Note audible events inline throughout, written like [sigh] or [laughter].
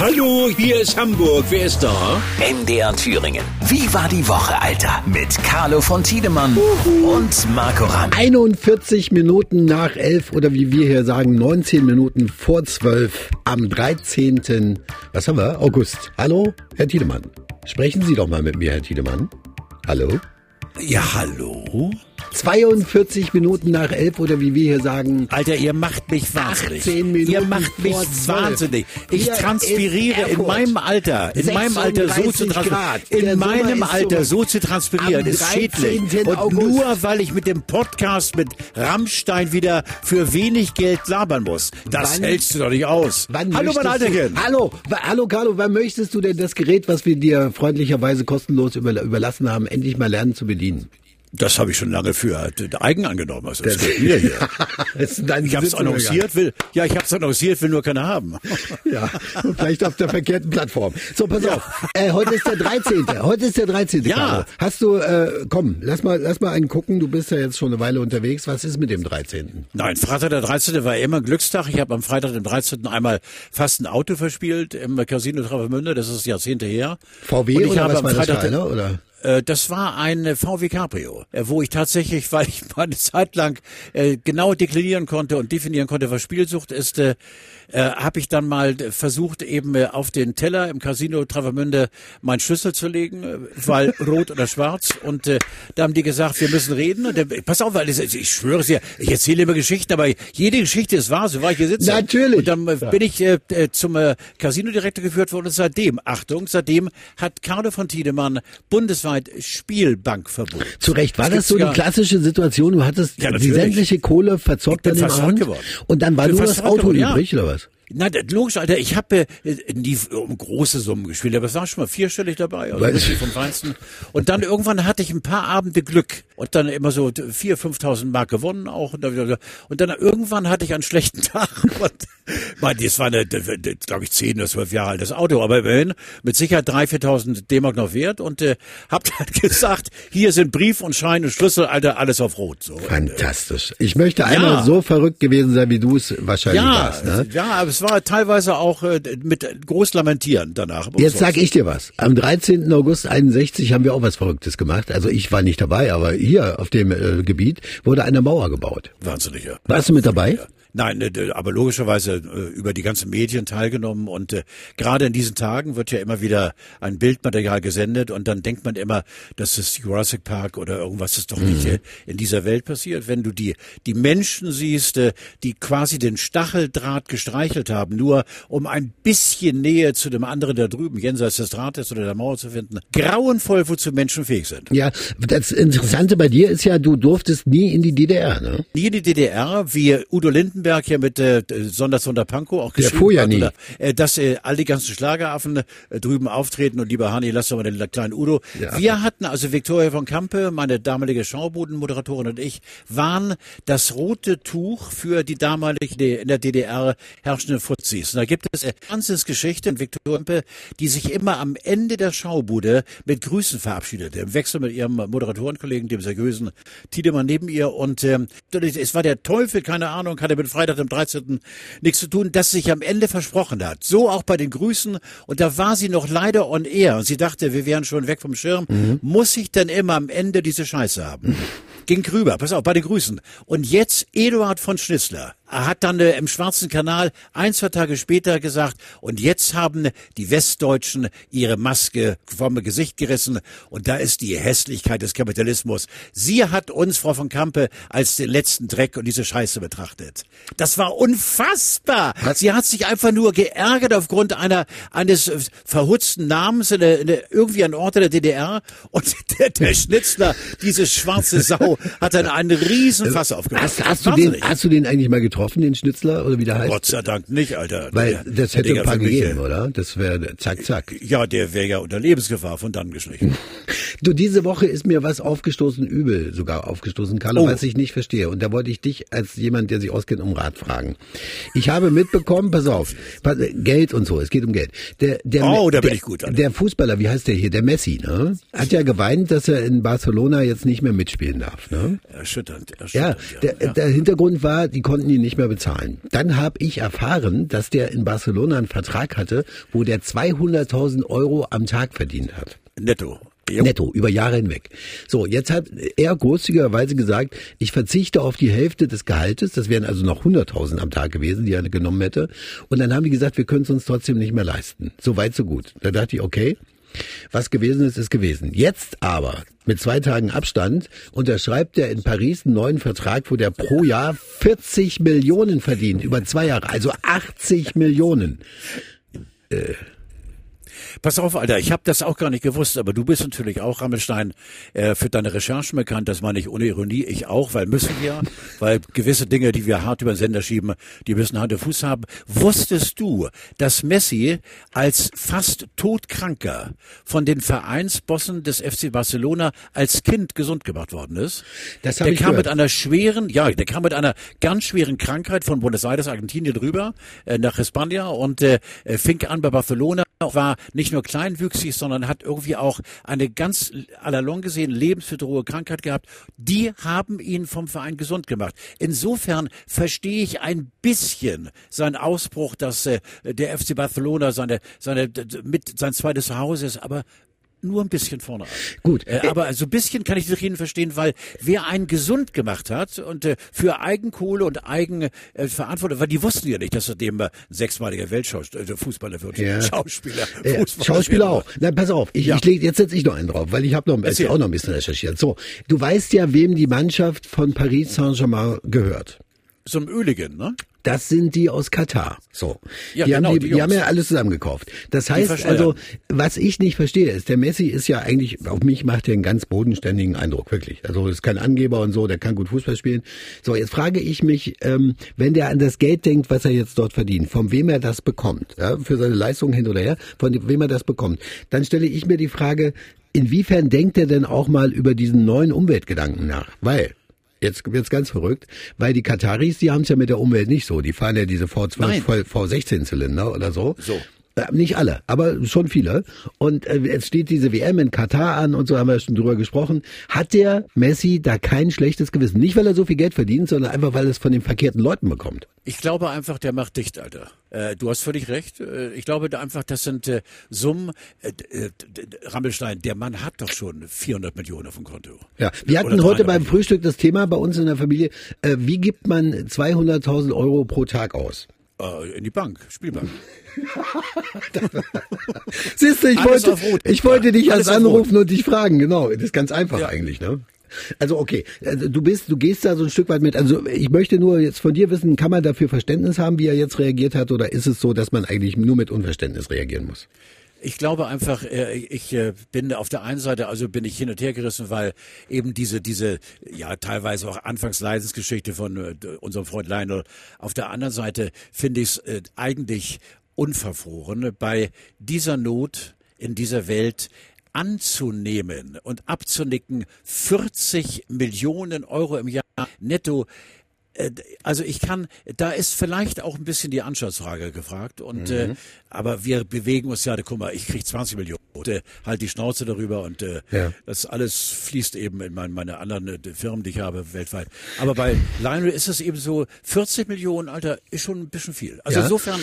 Hallo, hier ist Hamburg. Wer ist da? MDR Thüringen. Wie war die Woche, Alter? Mit Carlo von Tiedemann und Marco Ramm. 41 Minuten nach 11 oder wie wir hier sagen, 19 Minuten vor 12 am 13. Was haben wir? August. Hallo, Herr Tiedemann. Sprechen Sie doch mal mit mir, Herr Tiedemann. Hallo? Ja, hallo? 42 Minuten nach 11 oder wie wir hier sagen. Alter, ihr macht mich wahnsinnig. 18 Minuten ihr macht mich vor 12. wahnsinnig. Ich Hier transpiriere in meinem Alter, in meinem Alter so zu 36 Grad. transpirieren. In meinem Alter so zu transpirieren ist schädlich. 13. Und August. nur weil ich mit dem Podcast mit Rammstein wieder für wenig Geld labern muss. Das Wann- hältst du doch nicht aus. Hallo, mein du- Alterchen. Hallo, hallo Carlo, wann möchtest du denn das Gerät, was wir dir freundlicherweise kostenlos über, überlassen haben, endlich mal lernen zu bedienen? Das habe ich schon lange für äh, eigen angenommen. Also, das geht mir hier. [laughs] Das Ich habe es annonciert, will, ja, ich habe es annonciert, will nur keiner haben. [laughs] Ja, vielleicht auf der verkehrten Plattform. So, pass auf. Äh, heute ist der 13. Heute ist der 13. Ja. Carlo. Hast du, äh, komm, lass mal, lass mal einen gucken. Du bist ja jetzt schon eine Weile unterwegs. Was ist mit dem 13.? Nein, Freitag der 13. war immer ein Glückstag. Ich habe am Freitag den 13. einmal fast ein Auto verspielt im Casino Travemünde. Das ist Jahrzehnte her. VW Und ich oder habe was am das Freitag den- einer, oder? Äh, Das war ein äh, VW Cabrio, äh, wo ich tatsächlich, [laughs] weil ich mal eine Zeit lang genau deklinieren konnte und definieren konnte, was Spielsucht ist, äh, habe ich dann mal versucht, eben auf den Teller im Casino Travemünde meinen Schlüssel zu legen, weil [laughs] rot oder schwarz. Und äh, da haben die gesagt, wir müssen reden. Und äh, pass auf, weil das, ich schwöre es dir, ich erzähle immer Geschichten, aber jede Geschichte ist wahr, so war ich hier sitze. Natürlich. Und dann äh, bin ich äh, zum äh, Casino-Direktor geführt worden und seitdem, Achtung, seitdem hat Carlo von Tiedemann bundesweit Spielbankverbot. Zu Recht. War das gibt so die klassische Situation? Du hattest Ja, die sämtliche Kohle verzockt Ich bin fast Abend? geworden. Und dann war nur das Auto geworden, ja. übrig, oder was? Nein, das- logisch, Alter. Ich habe äh, nie um große Summen gespielt, aber es war schon mal vierstellig dabei, also richtig vom Feinsten. Und dann irgendwann hatte ich ein paar Abende Glück und dann immer so 4.000, 5.000 Mark gewonnen auch. Und dann, wieder- und dann irgendwann hatte ich einen schlechten [laughs] Tag. Und, mein, das war eine, glaube ich, 10 oder 12 Jahre altes Auto, aber immerhin mit Sicherheit 3.000, 4.000 D-Mark noch wert und äh, hab dann [laughs] gesagt, hier sind Brief und Schein und Schlüssel, Alter, alles auf Rot. So. Fantastisch. Ich möchte einmal so verrückt gewesen sein, wie du es wahrscheinlich Ja, warst. Ne? ja, aber es war teilweise auch äh, mit groß Lamentieren danach. Jetzt was sag soll's. ich dir was. Am 13. August 61 haben wir auch was Verrücktes gemacht. Also ich war nicht dabei, aber hier auf dem äh, Gebiet wurde eine Mauer gebaut. Wahnsinniger. Warst du mit dabei? Nein, äh, aber logischerweise äh, über die ganzen Medien teilgenommen und äh, gerade in diesen Tagen wird ja immer wieder ein Bildmaterial gesendet und dann denkt man immer, das ist Jurassic Park oder irgendwas ist doch nicht äh, in dieser Welt passiert. Wenn du die die Menschen siehst, äh, die quasi den Stacheldraht gestreichelt haben, nur um ein bisschen Nähe zu dem anderen da drüben, jenseits des Drahtes oder der Mauer zu finden, grauenvoll, wozu Menschen fähig sind. Ja, das Interessante bei dir ist ja, du durftest nie in die DDR, ne? Nie in die DDR, wie Udo Lindenberg hier mit äh, Sonders unter Pankow auch Der geschrieben ja hat. Oder, äh, dass äh, all die ganzen Schlageraffen äh, drüben auftreten und lieber Hani, lass doch mal den kleinen Udo. Ja. Wir hatten, also Viktoria von Kampe, meine damalige Schaubudenmoderatorin und ich, waren das rote Tuch für die damalige in der DDR herrschenden Fuzis. Und da gibt es eine ganze Geschichte in Viktoria Kampe, die sich immer am Ende der Schaubude mit Grüßen verabschiedete, im Wechsel mit ihrem Moderatorenkollegen, dem seriösen Tiedemann neben ihr. Und ähm, es war der Teufel, keine Ahnung, hatte mit Freitag dem 13. nichts zu tun, das sich am Ende versprochen hat. So auch bei den Grüßen. Und da war sie noch leider on air. Und sie dachte, wir wären schon weg vom Schirm. Muss ich denn immer am Ende diese Scheiße haben? Ging rüber, pass auf, bei den Grüßen. Und jetzt Eduard von Schnitzler. Er hat dann äh, im Schwarzen Kanal ein, zwei Tage später gesagt, und jetzt haben die Westdeutschen ihre Maske vom Gesicht gerissen und da ist die Hässlichkeit des Kapitalismus. Sie hat uns, Frau von Kampe, als den letzten Dreck und diese Scheiße betrachtet. Das war unfassbar. Sie hat sich einfach nur geärgert aufgrund einer eines verhutzten Namens in der, in der, irgendwie an Ort der DDR und [laughs] der, der Schnitzler, diese schwarze Sau, hat dann einen riesen Fass aufgemacht. Hast, hast, du den, hast du den eigentlich mal getroffen, den Schnitzler, oder wie der heißt? Gott sei Dank nicht, Alter. Weil Der- das hätte Digga ein paar gegeben, äh, oder? Das wäre zack, zack. Ja, der wäre ja unter Lebensgefahr von dann geschlichen. [laughs] Du, diese Woche ist mir was aufgestoßen, übel sogar aufgestoßen, Carlo, Oh. was ich nicht verstehe. Und da wollte ich dich als jemand, der sich auskennt, um Rat fragen. Ich habe mitbekommen, pass auf, Geld und so, es geht um Geld. Der, der, Oh, da bin der, ich gut, Alter. Der Fußballer, wie heißt der hier? Der Messi, ne? Hat ja geweint, dass er in Barcelona jetzt nicht mehr mitspielen darf. Ne? Erschütternd, Ja, erschütternd. der, der Hintergrund war, die konnten ihn nicht mehr bezahlen. Dann habe ich erfahren, dass der in Barcelona einen Vertrag hatte, wo der 200.000 Euro am Tag verdient hat. Netto. Jo. Netto, über Jahre hinweg. So, jetzt hat er großzügigerweise gesagt, ich verzichte auf die Hälfte des Gehaltes, das wären also noch 100.000 am Tag gewesen, die er genommen hätte. Und dann haben die gesagt, wir können es uns trotzdem nicht mehr leisten. So weit, so gut. Da dachte ich, okay, was gewesen ist, ist gewesen. Jetzt aber, mit zwei Tagen Abstand, unterschreibt er in Paris einen neuen Vertrag, wo der pro Jahr 40 Millionen verdient, über zwei Jahre, also 80 Millionen. Pass auf, Alter, ich habe das auch gar nicht gewusst, aber du bist natürlich auch, Rammelstein, äh, für deine Recherchen bekannt. Das meine ich ohne Ironie, ich auch, weil müssen wir, weil gewisse Dinge, die wir hart über den Sender schieben, die müssen Hand und Fuß haben. Wusstest du, dass Messi als fast todkranker von den Vereinsbossen des FC Barcelona als Kind gesund gemacht worden ist? Das der kam gehört. mit einer schweren, ja, der kam mit einer ganz schweren Krankheit von Buenos Aires, Argentinien rüber äh, nach Hispania und äh, fing an bei Barcelona, war nicht nur kleinwüchsig, sondern hat irgendwie auch eine ganz à la longue gesehen lebensbedrohliche Krankheit gehabt. Die haben ihn vom Verein gesund gemacht. Insofern verstehe ich ein bisschen seinen Ausbruch, dass äh, der FC Barcelona seine, seine, mit sein zweites Zuhause ist, aber nur ein bisschen vorne an. Gut. Äh, aber so ein bisschen kann ich die Reden verstehen, weil wer einen gesund gemacht hat und äh, für Eigenkohle und Eigenverantwortung, äh, Verantwortung- weil die wussten ja nicht, dass er dem äh, sechsmaliger Weltschauspieler, äh, Fußballer wird, Ja. Schauspieler, Fußballer Schauspieler auch. Na, pass auf, ich, Ja. ich leg, jetzt setze ich noch einen drauf, weil ich habe noch, auch noch ein bisschen recherchiert. So, du weißt ja, wem die Mannschaft von Paris Saint-Germain gehört. So ein Öligen, ne? Das sind die aus Katar. So. Ja, die, genau, haben die, die die, haben ja alles zusammengekauft. Das heißt also, was ich nicht verstehe, ist, der Messi ist ja eigentlich, auf mich macht er einen ganz bodenständigen Eindruck, wirklich. Also ist kein Angeber und so, der kann gut Fußball spielen. So, jetzt frage ich mich, ähm, wenn der an das Geld denkt, was er jetzt dort verdient, von wem er das bekommt, ja, für seine Leistung hin oder her, von wem er das bekommt, dann stelle ich mir die Frage, inwiefern denkt er denn auch mal über diesen neuen Umweltgedanken nach? Weil, Jetzt wird's ganz verrückt, weil die Kataris, die haben es ja mit der Umwelt nicht so. Die fahren ja diese V12, Nein. V16-Zylinder oder so. So. Äh, Nicht alle, aber schon viele. Und äh, jetzt steht diese WM in Katar an und so haben wir schon drüber gesprochen. Hat der Messi da kein schlechtes Gewissen? Nicht, weil er so viel Geld verdient, sondern einfach, weil er es von den verkehrten Leuten bekommt. Ich glaube einfach, der macht dicht, Alter. Äh, du hast völlig recht. Äh, ich glaube da einfach, das sind äh, Summen. Äh, Rammelstein, der Mann hat doch schon 400 Millionen auf dem Konto. Ja, wir hatten Oder heute 300 beim. Frühstück das Thema bei uns in der Familie, wie gibt man 200.000 Euro pro Tag aus? Äh, in die Bank, Spielbank. [laughs] Siehst du, ich Alles wollte, ich wollte dich erst Rot. anrufen und dich fragen, genau. Das ist ganz einfach Ja. eigentlich, ne? Also okay, also du bist, du gehst da so ein Stück weit mit. Also ich möchte nur jetzt von dir wissen, kann man dafür Verständnis haben, wie er jetzt reagiert hat, oder ist es so, dass man eigentlich nur mit Unverständnis reagieren muss? Ich glaube einfach, äh, ich äh, bin auf der einen Seite, also bin ich hin und her gerissen, weil eben diese, diese, ja, teilweise auch Anfangsleidensgeschichte von äh, unserem Freund Lionel. Auf der anderen Seite finde ich es eigentlich unverfroren, bei dieser Not in dieser Welt anzunehmen und abzunicken 40 Millionen Euro im Jahr netto also ich kann, da ist vielleicht auch ein bisschen die Anschlussfrage gefragt und äh, aber wir bewegen uns ja, guck mal, ich krieg 20 Millionen, äh, halt die Schnauze darüber und äh, Ja. das alles fließt eben in mein, meine anderen äh, Firmen, die ich habe weltweit. Aber bei Lionel ist es eben so, 40 Millionen, Alter, ist schon ein bisschen viel. Also Ja. insofern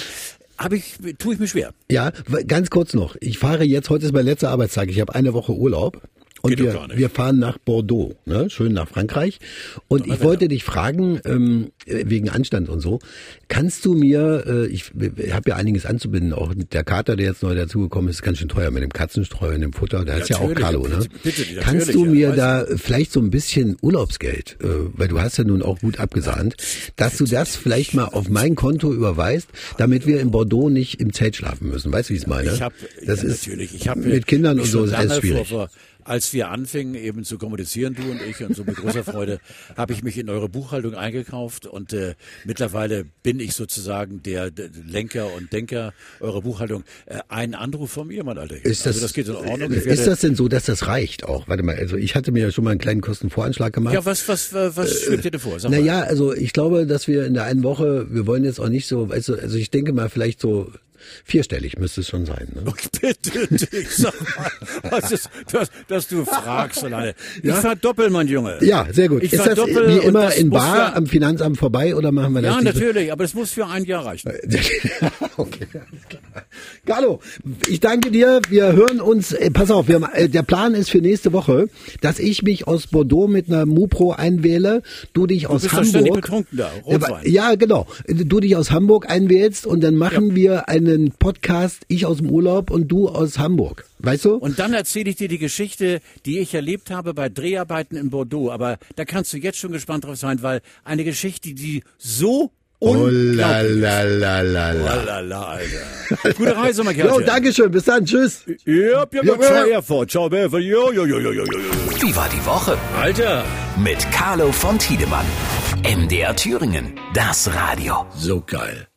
habe ich, tue ich mir schwer. Ja, ganz kurz noch. Ich fahre jetzt, heute ist mein letzter Arbeitstag, ich habe eine Woche Urlaub. Und wir, wir fahren nach Bordeaux, ne? schön nach Frankreich. Und ich wollte dich fragen, ähm, äh, wegen Anstand und so, kannst du mir, äh, ich habe ja einiges anzubinden, auch der Kater, der jetzt neu dazugekommen ist, ist ganz schön teuer mit dem Katzenstreu und dem Futter, da ist ja auch Carlo, ne? bitte, bitte, kannst du mir da vielleicht so ein bisschen Urlaubsgeld, äh, weil du hast ja nun auch gut abgesahnt, dass du das vielleicht mal auf mein Konto überweist, damit wir in Bordeaux nicht im Zelt schlafen müssen. Weißt du, wie ich es meine? Ich habe das ja, ist natürlich. Ich habe mit Kindern und so ist alles schwierig. Vor, vor, als wir anfingen eben zu kommunizieren, du und ich, und so mit großer Freude, [laughs] habe ich mich in eure Buchhaltung eingekauft und äh, mittlerweile bin ich sozusagen der, Lenker und Denker eurer Buchhaltung. Äh, ein Anruf von mir, mein Alter. Ist das, also das geht in Ordnung. Ist werde- das denn so, dass das reicht auch? Warte mal, also ich hatte mir ja schon mal einen kleinen Kostenvoranschlag gemacht. ja, was, was, was, was schwebt dir denn vor? Sag. Naja, also ich glaube, dass wir in der einen Woche, wir wollen jetzt auch nicht so, du, also ich denke mal vielleicht so Vierstellig müsste es schon sein. Ne? [laughs] Bitte dich, sag mal, was ist, dass, dass du fragst alleine. Ich verdoppel, mein Junge. Ja, sehr gut. Ich ist das wie immer das in Bar für- am Finanzamt vorbei oder machen wir das? Ja, natürlich, aber das muss für ein Jahr reichen. [laughs] okay, alles klar. Carlo, ich danke dir. Wir hören uns. Äh, pass auf, haben- äh, der Plan ist für nächste Woche, dass ich mich aus Bordeaux mit einer Mupro einwähle, du dich aus bist doch ständig Hamburg. da, Ja. Ja, genau. Du dich aus Hamburg einwählst und dann machen wir einen Podcast, ich aus dem Urlaub und du aus Hamburg. Weißt du? Und dann erzähle ich dir die Geschichte, die ich erlebt habe bei Dreharbeiten in Bordeaux. Aber da kannst du jetzt schon gespannt drauf sein, weil eine Geschichte, die so Oh la unglaublich la la la ist. la. Oh la la, Alter. [laughs] Gute Reise, mein Jo, Kerlchen. danke schön. Bis dann. Tschüss. Ja, ja, Ja, ciao, ja. Erfurt. Ciao. Jo, jo, jo, jo, jo, jo, jo. Wie war die Woche? Alter. Mit Carlo von Tiedemann. MDR Thüringen. Das Radio. So geil.